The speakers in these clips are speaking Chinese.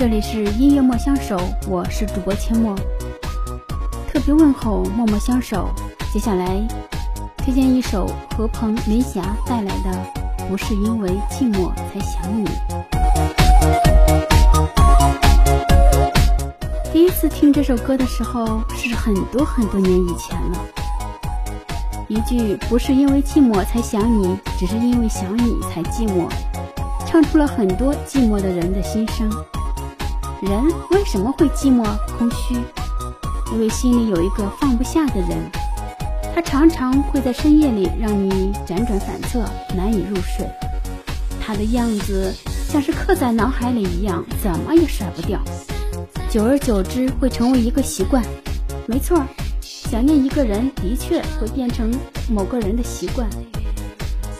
这里是音乐莫相守，我是主播阡陌，特别问候默默相守。接下来推荐一首何鹏、林霞带来的《不是因为寂寞才想你》。第一次听这首歌的时候是很多很多年以前了，一句“不是因为寂寞才想你，只是因为想你才寂寞”，唱出了很多寂寞的人的心声。人为什么会寂寞空虚？因为心里有一个放不下的人，他常常会在深夜里让你辗转反侧，难以入睡。他的样子像是刻在脑海里一样，怎么也甩不掉。久而久之，会成为一个习惯。没错，想念一个人的确会变成某个人的习惯，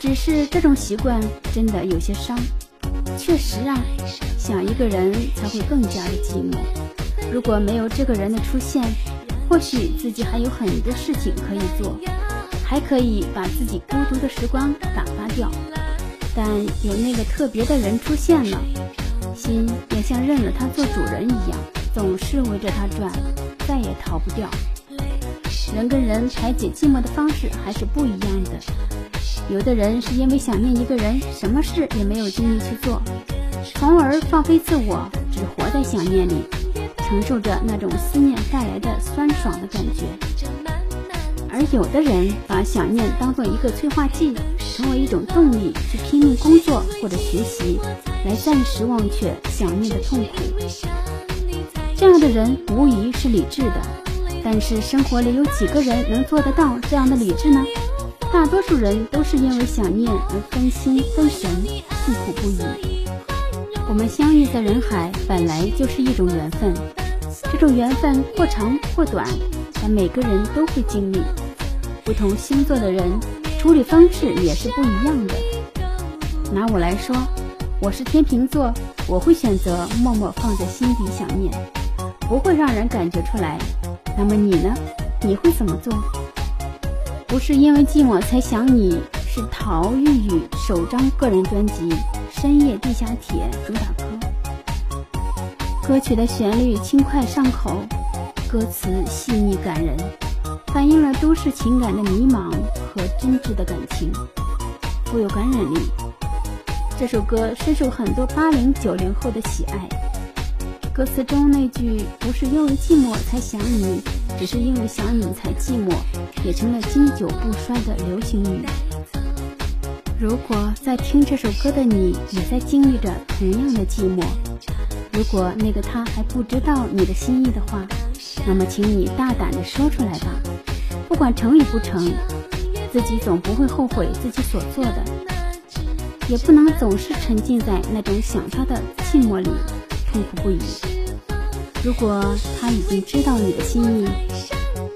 只是这种习惯真的有些伤。确实啊。想一个人才会更加的寂寞。如果没有这个人的出现，或许自己还有很多事情可以做，还可以把自己孤独的时光打发掉。但有那个特别的人出现了，心也像认了他做主人一样，总是围着他转，再也逃不掉。人跟人排解寂寞的方式还是不一样的。有的人是因为想念一个人，什么事也没有精力去做。从而放飞自我，只活在想念里，承受着那种思念带来的酸爽的感觉。而有的人把想念当做一个催化剂，成为一种动力，去拼命工作或者学习，来暂时忘却想念的痛苦。这样的人无疑是理智的，但是生活里有几个人能做得到这样的理智呢？大多数人都是因为想念而分心分神，痛苦不已。我们相遇在人海，本来就是一种缘分。这种缘分或长或短，但每个人都会经历。不同星座的人处理方式也是不一样的。拿我来说，我是天秤座，我会选择默默放在心底想念，不会让人感觉出来。那么你呢？你会怎么做？不是因为寂寞才想你，是陶玉玉首张个人专辑。深夜地下铁主打歌，歌曲的旋律轻快上口，歌词细腻感人，反映了都市情感的迷茫和真挚的感情，富有感染力。这首歌深受很多八零九零后的喜爱。歌词中那句“不是因为寂寞才想你，只是因为想你才寂寞”，也成了经久不衰的流行语。如果在听这首歌的你也在经历着同样的寂寞，如果那个他还不知道你的心意的话，那么请你大胆的说出来吧。不管成与不成，自己总不会后悔自己所做的，也不能总是沉浸在那种想他的寂寞里，痛苦不已。如果他已经知道你的心意，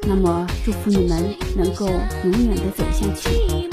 那么祝福你们能够永远的走下去。